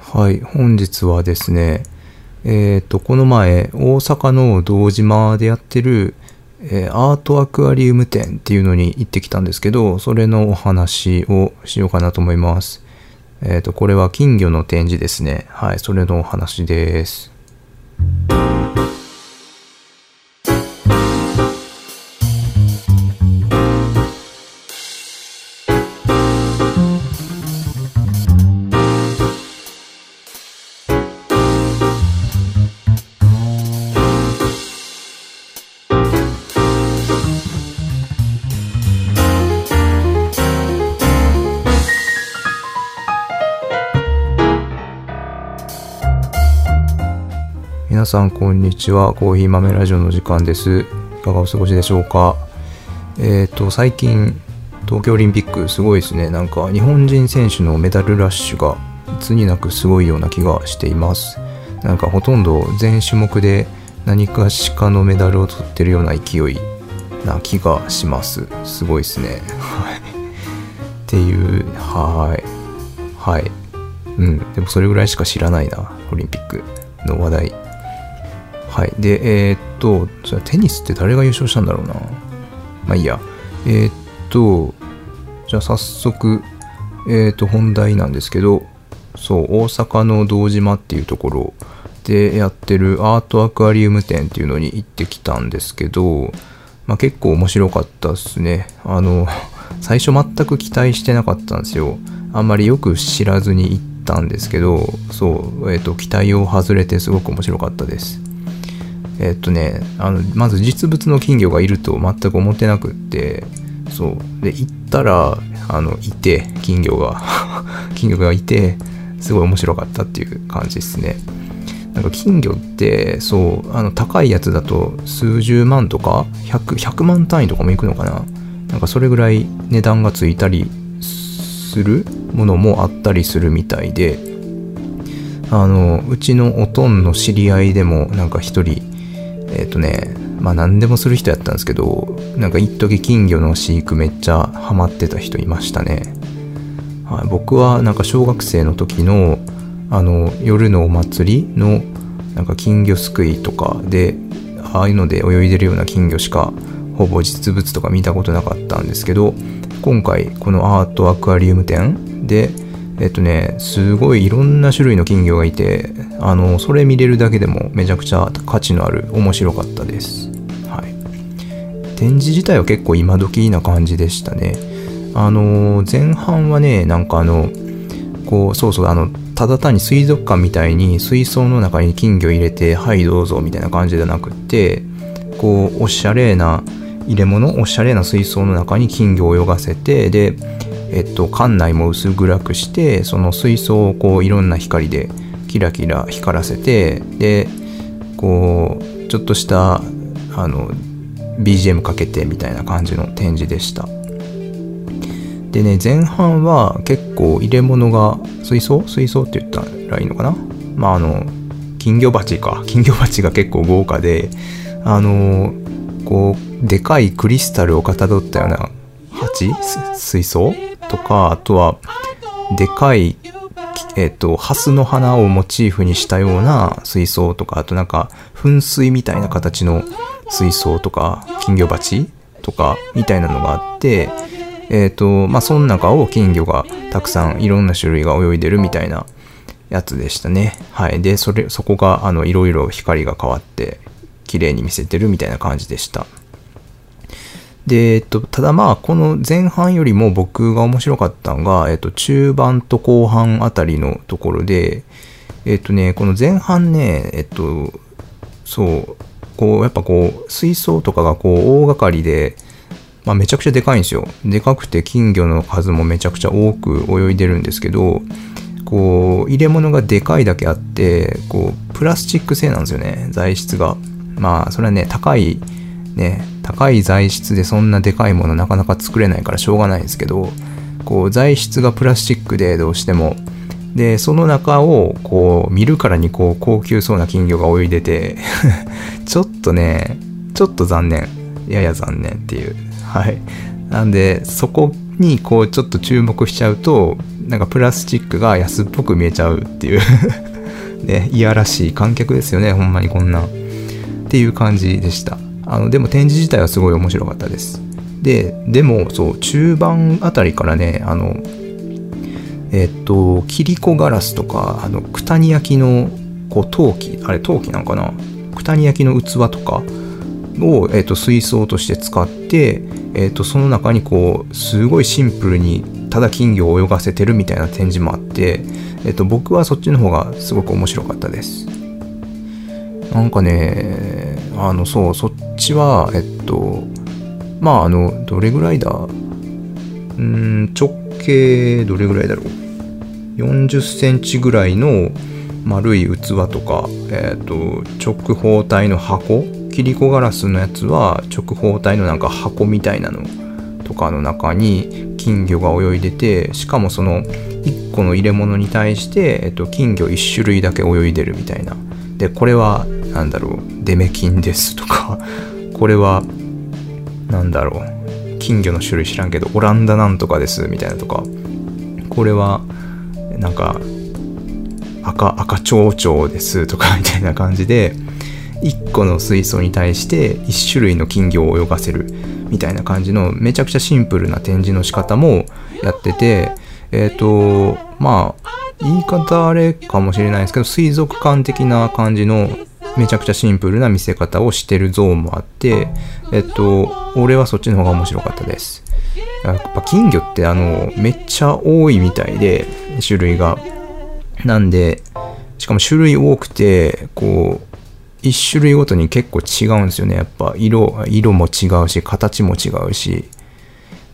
はい、本日はですね、えっ、と、この前、大阪の堂島でやってる、えーアートアクアリウム展っていうのに行ってきたんですけど、それのお話をしようかなと思います。えっ、と、これは金魚の展示ですね。はい、それのお話です。皆さんこんにちは。コーヒー豆ラジオの時間です。いかがお過ごしでしょうか？えっ、と最近東京オリンピックすごいですね。なんか日本人選手のメダルラッシュがいつになくすごいような気がしています。なんかほとんど全種目で何かしかのメダルを取ってるような勢いな気がします。すごいですね。はい。っていうはい。はい。うん。でもそれぐらいしか知らないなオリンピックの話題。はい。で、えーっと、それテニスって誰が優勝したんだろうな？まあいいや。えーっと、じゃあ早速、えーっと、本題なんですけど、そう、大阪の堂島っていうところでやってるアートアクアリウム展っていうのに行ってきたんですけど、まあ結構面白かったですね。あの、最初全く期待してなかったんですよ。あんまりよく知らずに行ったんですけど、そう、えーと、期待を外れてすごく面白かったです。えっとねあのまず実物の金魚がいると全く思ってなくってそう。で行ったらあのいて金魚が。金魚がいてすごい面白かったっていう感じですね。なんか金魚ってそうあの高いやつだと数十万とか 100, 100万単位とかもいくのかな。なんかそれぐらい値段がついたりするものもあったりするみたいであのうちのおとんの知り合いでもなんか一人えっ、とねまあ何でもする人やったんですけどなんか一時金魚の飼育めっちゃハマってた人いましたね、はい、僕はなんか小学生の時のあの夜のお祭りのなんか金魚すくいとかでああいうので泳いでるような金魚しかほぼ実物とか見たことなかったんですけど今回このアートアクアリウム展でえっとねすごいいろんな種類の金魚がいてあのそれ見れるだけでもめちゃくちゃ価値のある面白かったです。はい。展示自体は結構今時な感じでしたね。あの前半はねなんかあのこうそうそうあのただ単に水族館みたいに水槽の中に金魚入れてはいどうぞみたいな感じじゃなくってこうおしゃれな入れ物おしゃれな水槽の中に金魚を泳がせてでえっと館内も薄暗くしてその水槽をこういろんな光でキラキラ光らせてでこうちょっとしたあの BGM かけてみたいな感じの展示でした。でね前半は結構入れ物が水槽？水槽って言ったらいいのかな？まああの金魚鉢か。金魚鉢が結構豪華であのこうでかいクリスタルをかたどったような鉢？水槽？とかあとはでかいえっ、とハスの花をモチーフにしたような水槽とかあとなんか噴水みたいな形の水槽とか金魚鉢とかみたいなのがあってえっ、とまあその中を金魚がたくさんいろんな種類が泳いでるみたいなやつでしたね。はい。でそれそこがあのいろいろ光が変わって綺麗に見せてるみたいな感じでした。で、えっと、ただまあ、この前半よりも僕が面白かったのが、えっと、中盤と後半あたりのところで、えっとね、この前半ね、えっと、そう、こう、やっぱこう、水槽とかがこう、大掛かりで、まあ、めちゃくちゃでかいんですよ。でかくて金魚の数もめちゃくちゃ多く泳いでるんですけど、こう、入れ物がでかいだけあって、こう、プラスチック製なんですよね、材質が。まあ、それはね、高い、ね、高い材質でそんなでかいものなかなか作れないからしょうがないんですけどこう材質がプラスチックでどうしても。でその中をこう見るからにこう高級そうな金魚が泳いでて ちょっとねちょっと残念。やや残念っていう。はい。なんでそこにこうちょっと注目しちゃうとなんかプラスチックが安っぽく見えちゃうっていう。ね、いやらしい観客ですよね、ほんまにこんな。っていう感じでした。あの、でも展示自体はすごい面白かったです。で、でも、そう、中盤あたりからね、あの、えっと、切子ガラスとか、あの、九谷焼の、こう、陶器、あれ陶器なんかな？九谷焼の器とかを、えっと、水槽として使って、えっと、その中にこう、すごいシンプルに、ただ金魚を泳がせてるみたいな展示もあって、えっと、僕はそっちの方がすごく面白かったです。なんかね、あの、そう、そっちは、えっと、まあ、あの、どれぐらいだ？うん、直径どれぐらいだろう？40センチぐらいの丸い器とか、えっ、と直方体の箱？切り子ガラスのやつは直方体のなんか箱みたいなのとかの中に金魚が泳いでてしかもその1個の入れ物に対して、えっ、と、金魚1種類だけ泳いでるみたいな。でこれは何だろうデメキンですとか これは何だろう金魚の種類知らんけどオランダなんとかですみたいなとかこれはなんか赤赤ちょうちょうですとか みたいな感じで1個の水槽に対して1種類の金魚を泳がせるみたいな感じのめちゃくちゃシンプルな展示の仕方もやっててえっ、ー、とまあ言い方あれかもしれないですけど水族館的な感じのめちゃくちゃシンプルな見せ方をしてるゾーンもあって、えっと、俺はそっちの方が面白かったです。やっぱ金魚ってあの、めっちゃ多いみたいで、種類が。なんで、しかも種類多くて、こう、一種類ごとに結構違うんですよね。やっぱ色、色も違うし、形も違うし。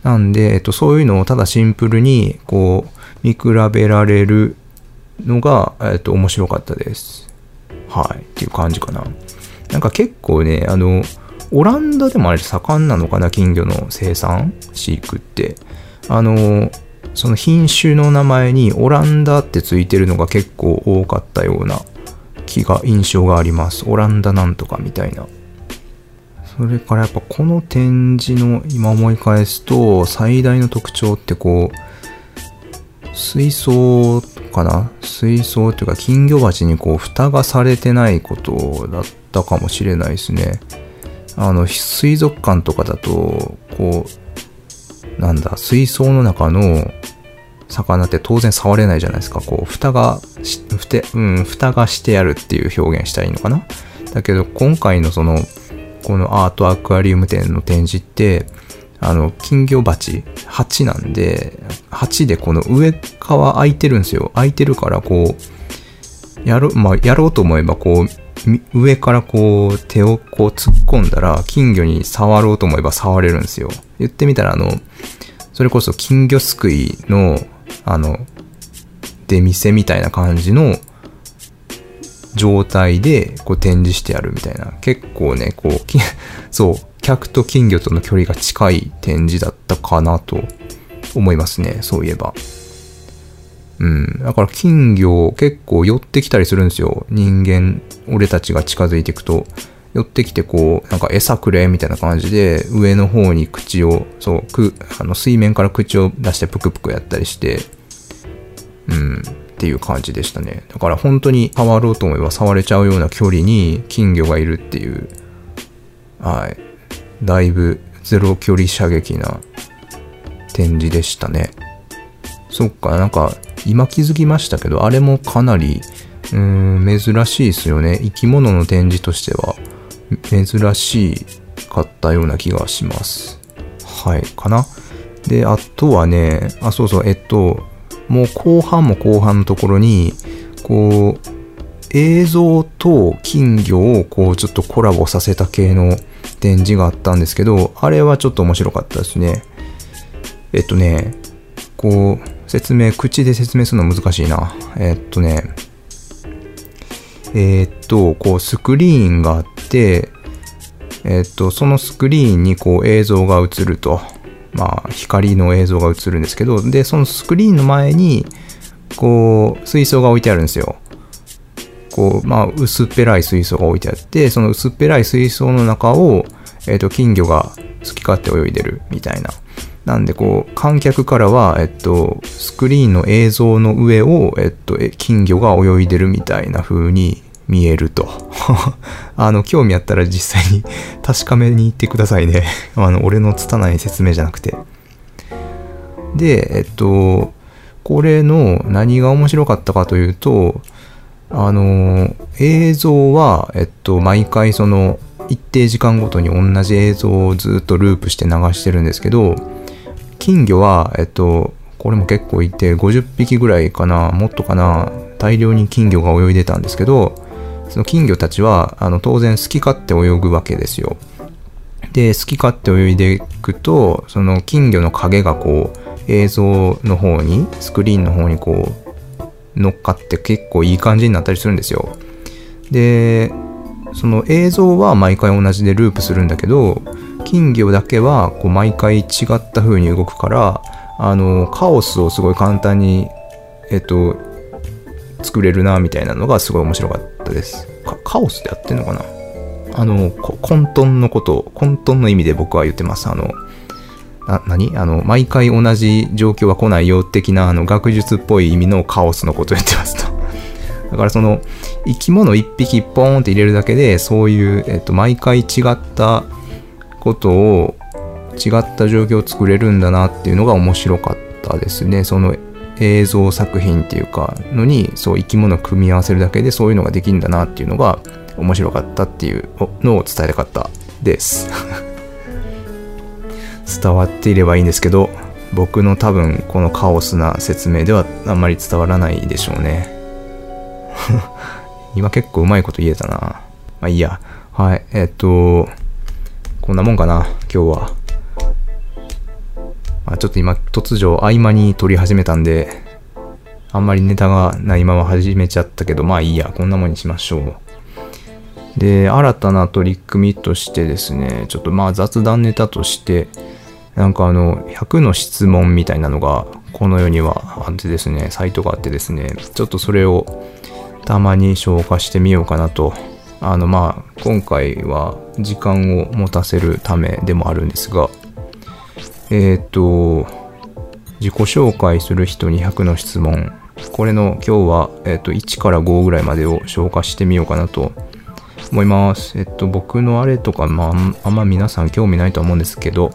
なんで、えっと、そういうのをただシンプルに、こう、見比べられるのが、えっと、面白かったです。はい、っていう感じかな。なんか結構ね、あの、オランダでもあれ盛んなのかな、金魚の生産、飼育って。あの、その品種の名前にオランダってついてるのが結構多かったような気が、印象があります。オランダなんとかみたいな。それからやっぱこの展示の今思い返すと最大の特徴ってこう水槽かな？水槽っていうか金魚鉢にこう蓋がされてないことだったかもしれないですね。あの水族館とかだとこうなんだ水槽の中の魚って当然触れないじゃないですか。こう蓋がふて、うん、蓋がしてあるっていう表現したらいいのかな？だけど今回のそのこのアートアクアリウム展の展示ってあの、金魚鉢、鉢なんで、鉢でこの上側空いてるんですよ。空いてるからこう、やろ、まあ、やろうと思えばこう、上からこう、手をこう突っ込んだら、金魚に触ろうと思えば触れるんですよ。言ってみたらあの、それこそ金魚すくいの、あの、出店みたいな感じの状態でこう展示してあるみたいな。結構ね、こう、そう、客と金魚との距離が近い展示だったかなと思いますね。そういえば。うん。だから金魚結構寄ってきたりするんですよ。人間、俺たちが近づいていくと。寄ってきてこう、なんか餌くれみたいな感じで、上の方に口を、そう、く、あの、水面から口を出してプクプクやったりして、うん。っていう感じでしたね。だから本当に触ろうと思えば触れちゃうような距離に金魚がいるっていう、はい。だいぶゼロ距離射撃な展示でしたね。そっか、なんか今気づきましたけど、あれもかなり、うーん、珍しいですよね。生き物の展示としては珍しかったような気がします。はい、かな。で、あとはね、あ、そうそう、えっと、もう後半も後半のところに、こう、映像と金魚をこうちょっとコラボさせた系の展示があったんですけど、あれはちょっと面白かったですね。えっとね、こう、説明、口で説明するの難しいな。えっとね、えー、っと、こう、スクリーンがあって、えっと、そのスクリーンにこう映像が映ると。まあ、光の映像が映るんですけど、で、そのスクリーンの前に、こう、水槽が置いてあるんですよ。こう、まあ、薄っぺらい水槽が置いてあって、その薄っぺらい水槽の中を、えっ、ー、と、金魚が好き勝手泳いでるみたいな。なんでこう観客からは、えっと、スクリーンの映像の上を、えっと、金魚が泳いでるみたいな風に見えると。あの、興味あったら実際に 確かめに行ってくださいね。あの、俺の拙い説明じゃなくて。で、えっと、これの何が面白かったかというと、あの、映像は、えっと、毎回その、一定時間ごとに同じ映像をずっとループして流してるんですけど、金魚は、えっと、これも結構いて、50匹ぐらいかな、もっとかな、大量に金魚が泳いでたんですけど、その金魚たちは、あの、当然好き勝手泳ぐわけですよ。で、好き勝手泳いでいくと、その金魚の影がこう、映像の方に、スクリーンの方にこう、乗っかって結構いい感じになったりするんですよ。で、その映像は毎回同じでループするんだけど、金魚だけはこう毎回違った風に動くから、あの、カオスをすごい簡単に、えっと、作れるな、みたいなのがすごい面白かったです。カオスでやってんのかな？あの、混沌のこと、混沌の意味で僕は言ってます。あの、な、何？あの、毎回同じ状況は来ないよ的な、あの、学術っぽい意味のカオスのことを言ってますと。だからその、生き物一匹ポーンって入れるだけで、そういう、えっと、毎回違ったことを、違った状況を作れるんだなっていうのが面白かったですね。その映像作品っていうか、のに、そう生き物を組み合わせるだけでそういうのができるんだなっていうのが面白かったっていうのを伝えたかったです。伝わっていればいいんですけど、僕の多分このカオスな説明ではあんまり伝わらないでしょうね。今結構うまいこと言えたな。まあいいや。はい。えっと、こんなもんかな、今日は。まあ、ちょっと今突如合間に撮り始めたんで、あんまりネタがないまま始めちゃったけど、まあいいや、こんなもんにしましょう。で、新たな取り組みとしてですね、ちょっとまあ雑談ネタとして、なんかあの、100の質問みたいなのが、この世にはあってですね、サイトがあってですね、ちょっとそれをたまに消化してみようかなと。あの、まあ、今回は時間を持たせるためでもあるんですが、えっ、と、自己紹介する人に100の質問。これの今日は、えっ、と、1から5ぐらいまでを消化してみようかなと思います。えっと、僕のあれとか、まあ、あんま皆さん興味ないと思うんですけど、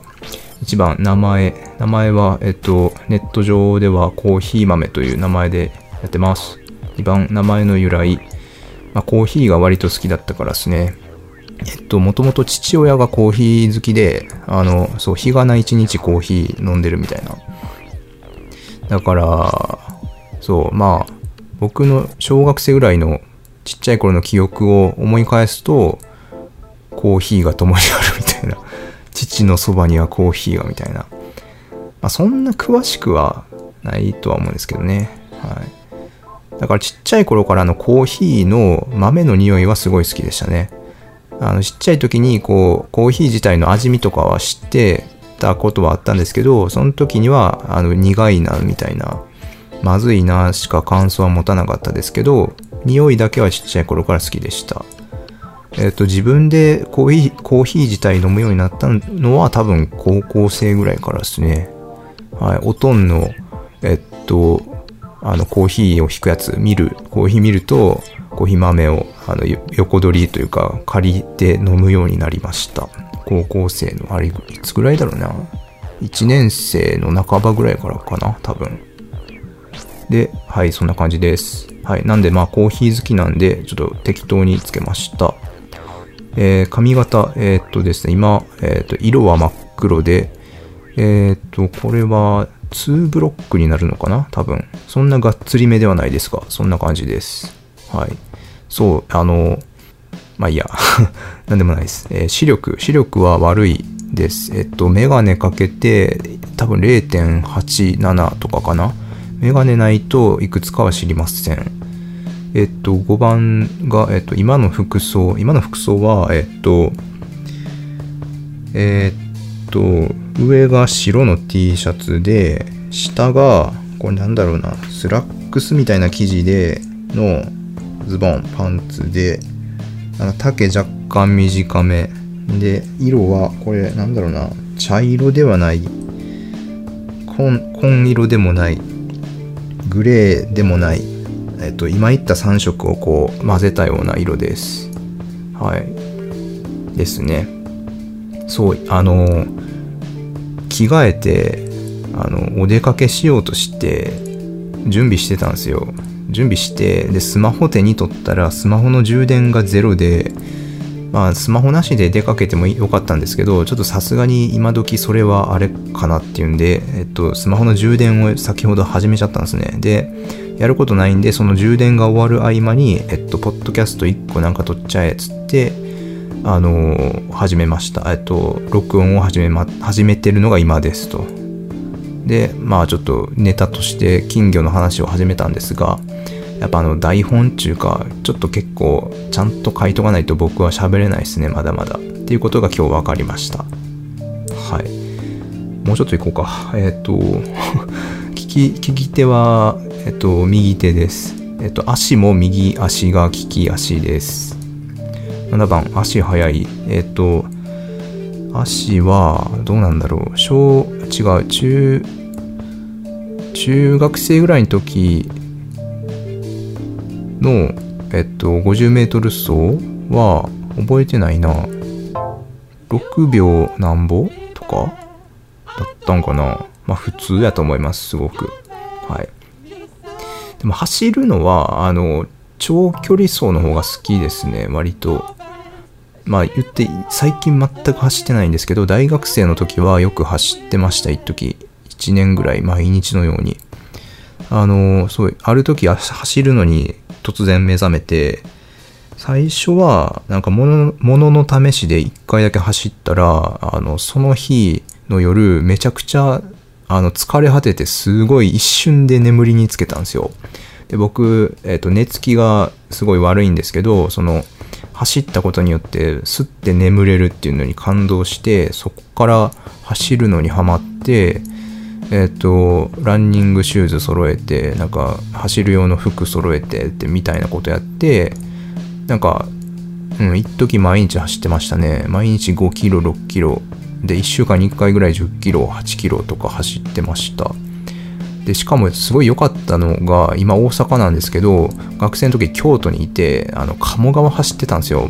1番、名前。名前は、えっと、ネット上ではコーヒー豆という名前でやってます。2番、名前の由来。まあ、コーヒーが割と好きだったからですね。えっと、もともと父親がコーヒー好きで、あの、そう、日がな一日コーヒー飲んでるみたいな。だから、そう、まあ、僕の小学生ぐらいのちっちゃい頃の記憶を思い返すと、コーヒーが共にあるみたいな。父のそばにはコーヒーがみたいな。まあ、そんな詳しくはないとは思うんですけどね。はい。だからちっちゃい頃からのコーヒーの豆の匂いはすごい好きでしたね。あのちっちゃい時にこうコーヒー自体の味見とかは知ってたことはあったんですけど、その時にはあの苦いなみたいな、まずいなしか感想は持たなかったですけど、匂いだけはちっちゃい頃から好きでした。えっ、と、自分でコーヒー、コーヒー自体飲むようになったのは多分高校生ぐらいからですね。はい。おとんの、えっと、あの、コーヒーを引くやつ見る、コーヒー見ると、コーヒー豆を、あの、横取りというか、借りて飲むようになりました。高校生の、あれ、いつぐらいだろうな。1年生の半ばぐらいからかな、多分。で、はい、そんな感じです。はい。なんで、まあ、コーヒー好きなんで、ちょっと適当につけました。えー、髪型、えー、っとですね、今、えー、っと、色は真っ黒で、えっと、これは2ブロックになるのかな多分。そんながっつりめではないですが、そんな感じです。はい。そう、あの、まあいいや。なんでもないです。え視力、視力は悪いです。えっと、メガネかけて、多分0.87とかかなメガネないといくつかは知りません。えっと、5番が、えっと、今の服装、今の服装は、えっと、えっと、上が白の T シャツで、下が、これなんだろうな、スラックスみたいな生地でのズボン、パンツで、なんか丈若干短め。で、色は、これなんだろうな、茶色ではない。紺紺色でもない。グレーでもない、えっと、今言った3色をこう混ぜたような色です。はい。ですね。そうあの着替えてあのお出かけしようとして準備してたんですよ。準備してでスマホ手に取ったらスマホの充電がゼロでまあスマホなしで出かけてもよかったんですけどちょっとさすがに今時それはあれかなっていうんで、えっと、スマホの充電を先ほど始めちゃったんですね。でやることないんでその充電が終わる合間にえっとポッドキャスト1個なんか撮っちゃえっつってあの、始めました。えっと録音を始め,、ま、始めてるのが今ですと。でまあちょっとネタとして金魚の話を始めたんですがやっぱあの台本っていうかちょっと結構ちゃんと書いとかないと僕は喋れないですねまだまだ。っていうことが今日分かりました。はい。もうちょっといこうか。えっ、ー、と聞き利き手はえっ、ー、と右手です。えっ、ー、と足も右足が利き足です。7番足速い。えっ、と足はどうなんだろう小違う中中学生ぐらいの時の、えっと、50メートル走は覚えてないな。6秒なんぼとかだったんかな。まあ普通やと思います、すごく。はい。でも走るのは、あの、長距離走の方が好きですね、割と。まあ言って、最近全く走ってないんですけど、大学生の時はよく走ってました、一時。1年ぐらい毎日のように。あの、そう、ある時走るのに突然目覚めて、最初は、なんか物のの試しで1回だけ走ったら、あの、その日の夜、めちゃくちゃ、あの、疲れ果てて、すごい一瞬で眠りにつけたんですよ。で、僕、えっ、ー、と、寝つきがすごい悪いんですけど、その、走ったことによって、すって眠れるっていうのに感動して、そこから走るのにハマって、えっ、ー、と、ランニングシューズ揃えて、なんか、走る用の服揃えてってみたいなことやって、なんか、うん、一時毎日走ってましたね。毎日5キロ、6キロ。で、1週間に1回ぐらい10キロ、8キロとか走ってました。で、しかもすごい良かったのが、今大阪なんですけど、学生の時京都にいて、あの、鴨川走ってたんですよ。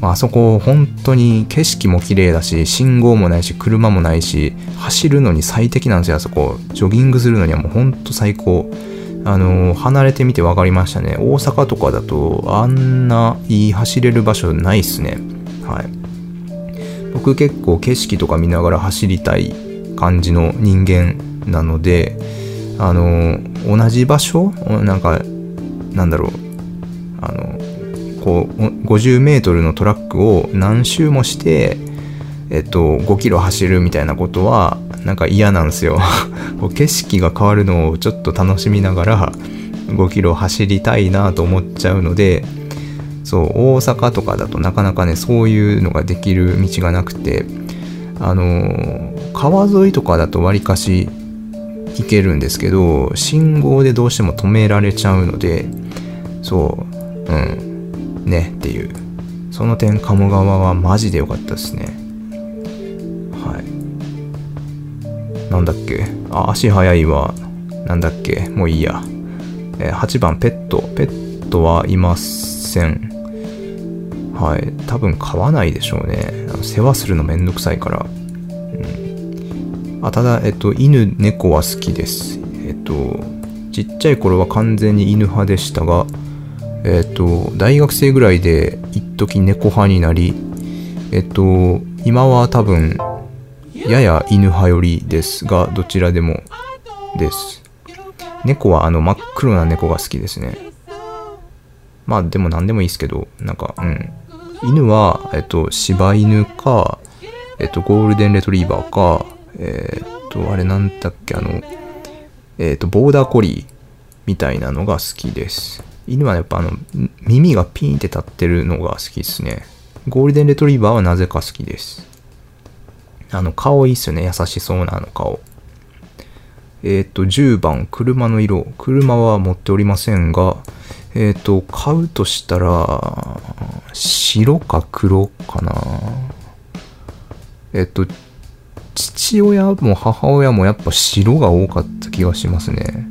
まあ、あそこ本当に景色も綺麗だし信号もないし車もないし走るのに最適なんですよあそこ。ジョギングするのにはもう本当最高。あの離れてみて分かりましたね。大阪とかだとあんないい走れる場所ないっすね。はい。僕結構景色とか見ながら走りたい感じの人間なのであの同じ場所？なんかなんだろう？あのこう50メートルのトラックを何周もして、えっと、5キロ走るみたいなことはなんか嫌なんですよ。景色が変わるのをちょっと楽しみながら5キロ走りたいなと思っちゃうのでそう大阪とかだとなかなかねそういうのができる道がなくてあの川沿いとかだとわりかし行けるんですけど信号でどうしても止められちゃうのでそううんねっていう。その点鴨川はマジで良かったですね。はい。なんだっけ？あ足早いわ。なんだっけ？もういいや、えー、8番ペット。ペットはいません。はい。多分飼わないでしょうね。世話するのめんどくさいから、あただえっと犬猫は好きですえっとちっちゃい頃は完全に犬派でしたがえっ、と、大学生ぐらいで一時猫派になり、えっ、と、今は多分、やや犬派よりですが、どちらでもです。猫はあの真っ黒な猫が好きですね。まあでも何でもいいですけど、なんか、うん。犬は、えっと、柴犬か、えっと、ゴールデンレトリーバーか、えっと、あれなんだっけ、あの、えっと、ボーダーコリーみたいなのが好きです。犬はやっぱあの、耳がピーンって立ってるのが好きですね。ゴールデンレトリーバーはなぜか好きです。あの、顔いいっすよね。優しそうなあの顔。えっ、と、10番、車の色。車は持っておりませんが、えっ、と、買うとしたら、白か黒かな。えっ、と、父親も母親もやっぱ白が多かった気がしますね。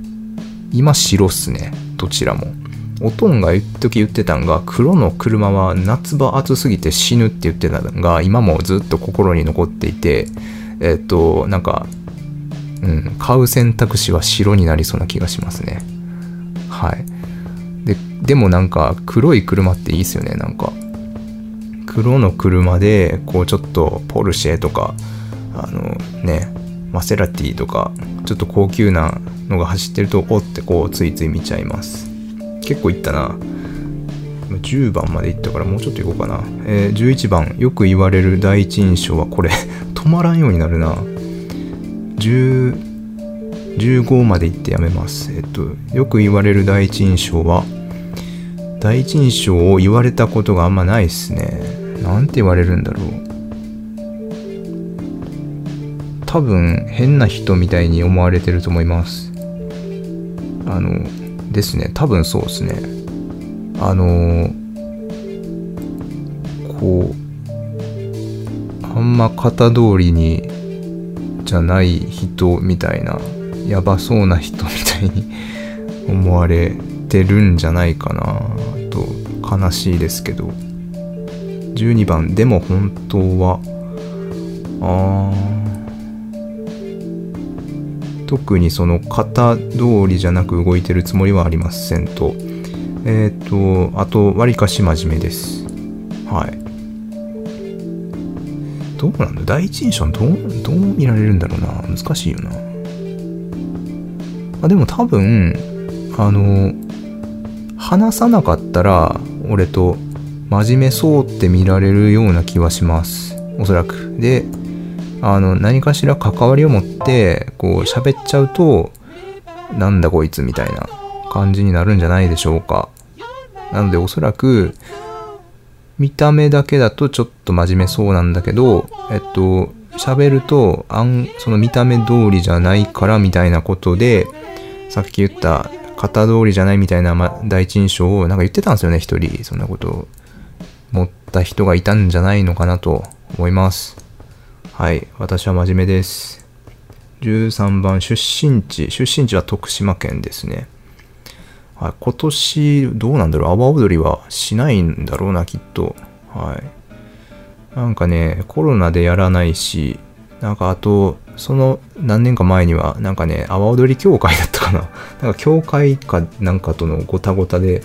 今白っすね。どちらも。おとんが一時言ってたんが、黒の車は夏場暑すぎて死ぬって言ってたのが、今もずっと心に残っていて、えっと、なんか、うん、買う選択肢は白になりそうな気がしますね。はい。で、でもなんか、黒い車っていいっすよね、なんか。黒の車で、こうちょっとポルシェとか、あのね、マセラティとか、ちょっと高級なのが走ってると、おってこう、ついつい見ちゃいます。結構いったな。10番までいったからもうちょっといこうかな。えー、11番、よく言われる第一印象はこれ 止まらんようになるな。15までいってやめます。えっと、よく言われる第一印象は、第一印象を言われたことがあんまないっすね。なんて言われるんだろう。多分変な人みたいに思われてると思います。あの、ですね。多分そうですね。あのこう、あんま型通りにじゃない人みたいな、やばそうな人みたいに思われてるんじゃないかなと悲しいですけど。12番、でも本当は、あ特にその型通りじゃなく動いてるつもりはありませんと。えっ、ー、と、あと、わりかし真面目です。はい。どうなんだ？第一印象どう、どう見られるんだろうな難しいよな。あ、でも多分、あの、話さなかったら、俺と真面目そうって見られるような気はします。おそらく。で、あの、何かしら関わりを持って、こう、喋っちゃうと、なんだこいつみたいな感じになるんじゃないでしょうか。なので、おそらく、見た目だけだとちょっと真面目そうなんだけど、えっと、喋ると、あん、その見た目通りじゃないからみたいなことで、さっき言った型通りじゃないみたいな、ま、第一印象をなんか言ってたんですよね、一人。そんなことを持った人がいたんじゃないのかなと思います。はい、私は真面目です。13番、出身地。出身地は徳島県ですね。はい、今年、どうなんだろう阿波踊りはしないんだろうな、きっと。はい。なんかね、コロナでやらないし、なんかあと、その何年か前には、なんかね、阿波踊り協会だったかな。なんか協会かなんかとのごたごたで、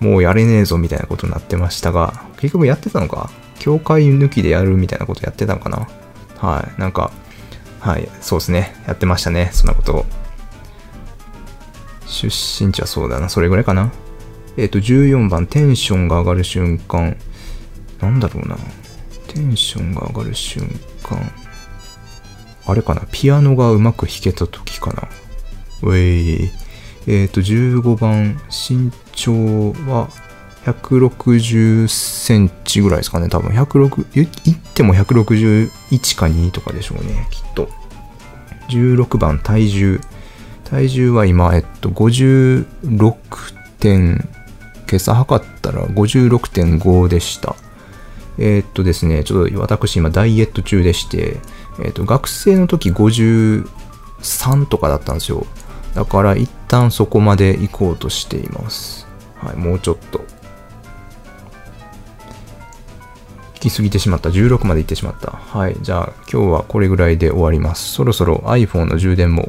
もうやれねえぞみたいなことになってましたが、結局やってたのか協会抜きでやるみたいなことやってたのかな？はい。なんか、はい、そうですね。やってましたね。そんなことを。出身地はそうだな。それぐらいかな？えっ、ー、と、14番、テンションが上がる瞬間。なんだろうな。テンションが上がる瞬間。あれかな？ピアノがうまく弾けた時かな。ウェイ。えっ、ー、と、15番、身長は160センチぐらいですかね。多分、106、いっても161か2とかでしょうね。きっと。16番、体重。体重は今、えっと、56点、今朝測ったら56.5でした。えー、っとですね、ちょっと私今ダイエット中でして、えー、っと、学生の時53とかだったんですよ。だから一旦そこまで行こうとしています。はい、もうちょっと。きすぎてしまった。16まで行ってしまった。はい、じゃあ今日はこれぐらいで終わります。そろそろ iPhone の充電も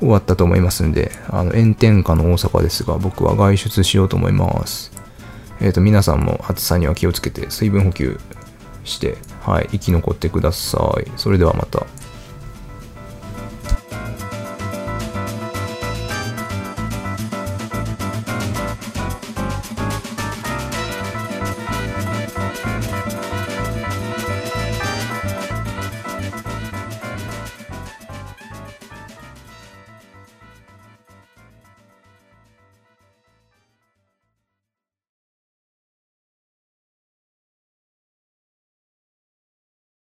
終わったと思いますんで、あの炎天下の大阪ですが、僕は外出しようと思います。えっ、ー、と、皆さんも暑さには気をつけて、水分補給して、はい、生き残ってください。それではまた。